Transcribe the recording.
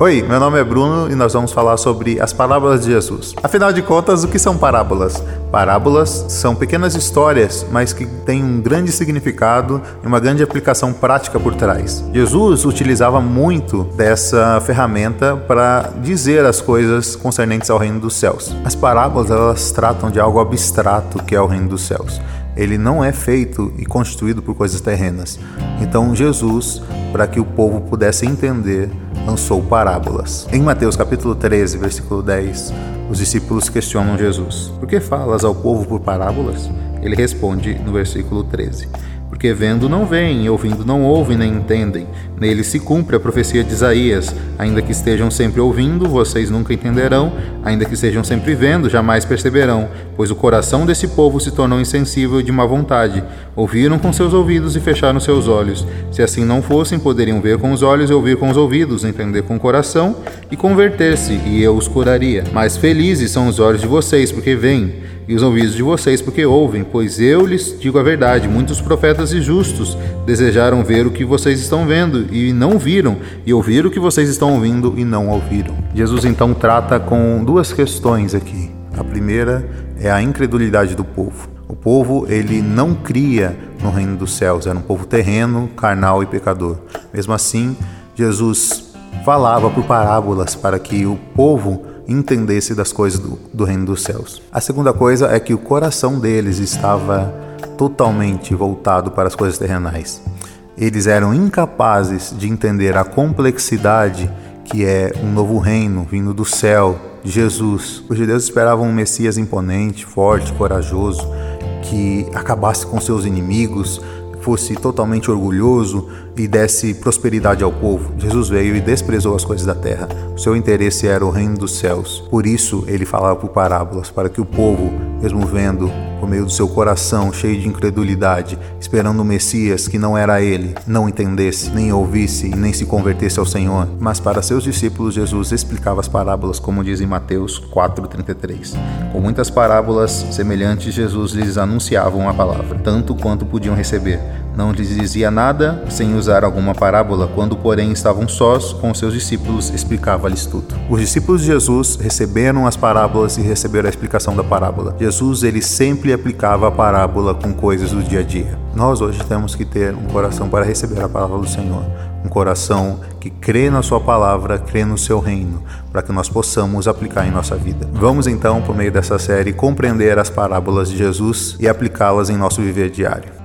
Oi, meu nome é Bruno e nós vamos falar sobre as parábolas de Jesus. Afinal de contas, o que são parábolas? Parábolas são pequenas histórias, mas que têm um grande significado e uma grande aplicação prática por trás. Jesus utilizava muito dessa ferramenta para dizer as coisas concernentes ao reino dos céus. As parábolas elas tratam de algo abstrato que é o reino dos céus ele não é feito e constituído por coisas terrenas. Então Jesus, para que o povo pudesse entender, lançou parábolas. Em Mateus capítulo 13, versículo 10, os discípulos questionam Jesus: Por que falas ao povo por parábolas? Ele responde no versículo 13: porque vendo não veem, ouvindo não ouvem nem entendem. Nele se cumpre a profecia de Isaías: ainda que estejam sempre ouvindo, vocês nunca entenderão, ainda que estejam sempre vendo, jamais perceberão, pois o coração desse povo se tornou insensível de má vontade. Ouviram com seus ouvidos e fecharam seus olhos. Se assim não fossem, poderiam ver com os olhos e ouvir com os ouvidos, entender com o coração e converter-se, e eu os curaria. Mas felizes são os olhos de vocês, porque veem e os ouvidos de vocês, porque ouvem, pois eu lhes digo a verdade. Muitos profetas e justos desejaram ver o que vocês estão vendo e não viram, e ouvir o que vocês estão ouvindo e não ouviram. Jesus então trata com duas questões aqui. A primeira é a incredulidade do povo. O povo ele não cria no reino dos céus, era um povo terreno, carnal e pecador. Mesmo assim, Jesus falava por parábolas para que o povo entendesse das coisas do, do reino dos céus. A segunda coisa é que o coração deles estava totalmente voltado para as coisas terrenais. Eles eram incapazes de entender a complexidade que é um novo reino vindo do céu, de Jesus. Os judeus esperavam um Messias imponente, forte, corajoso, que acabasse com seus inimigos, fosse totalmente orgulhoso e desse prosperidade ao povo. Jesus veio e desprezou as coisas da terra. O seu interesse era o reino dos céus. Por isso ele falava por parábolas, para que o povo, mesmo vendo por meio do seu coração cheio de incredulidade, esperando o Messias que não era ele, não entendesse, nem ouvisse e nem se convertesse ao Senhor. Mas para seus discípulos, Jesus explicava as parábolas, como diz em Mateus 4,33. Com muitas parábolas semelhantes, Jesus lhes anunciava uma palavra, tanto quanto podiam receber não lhes dizia nada sem usar alguma parábola, quando, porém, estavam sós com seus discípulos, explicava-lhes tudo. Os discípulos de Jesus receberam as parábolas e receberam a explicação da parábola. Jesus, ele sempre aplicava a parábola com coisas do dia a dia. Nós hoje temos que ter um coração para receber a palavra do Senhor, um coração que crê na Sua palavra, crê no Seu reino, para que nós possamos aplicar em nossa vida. Vamos então, por meio dessa série, compreender as parábolas de Jesus e aplicá-las em nosso viver diário.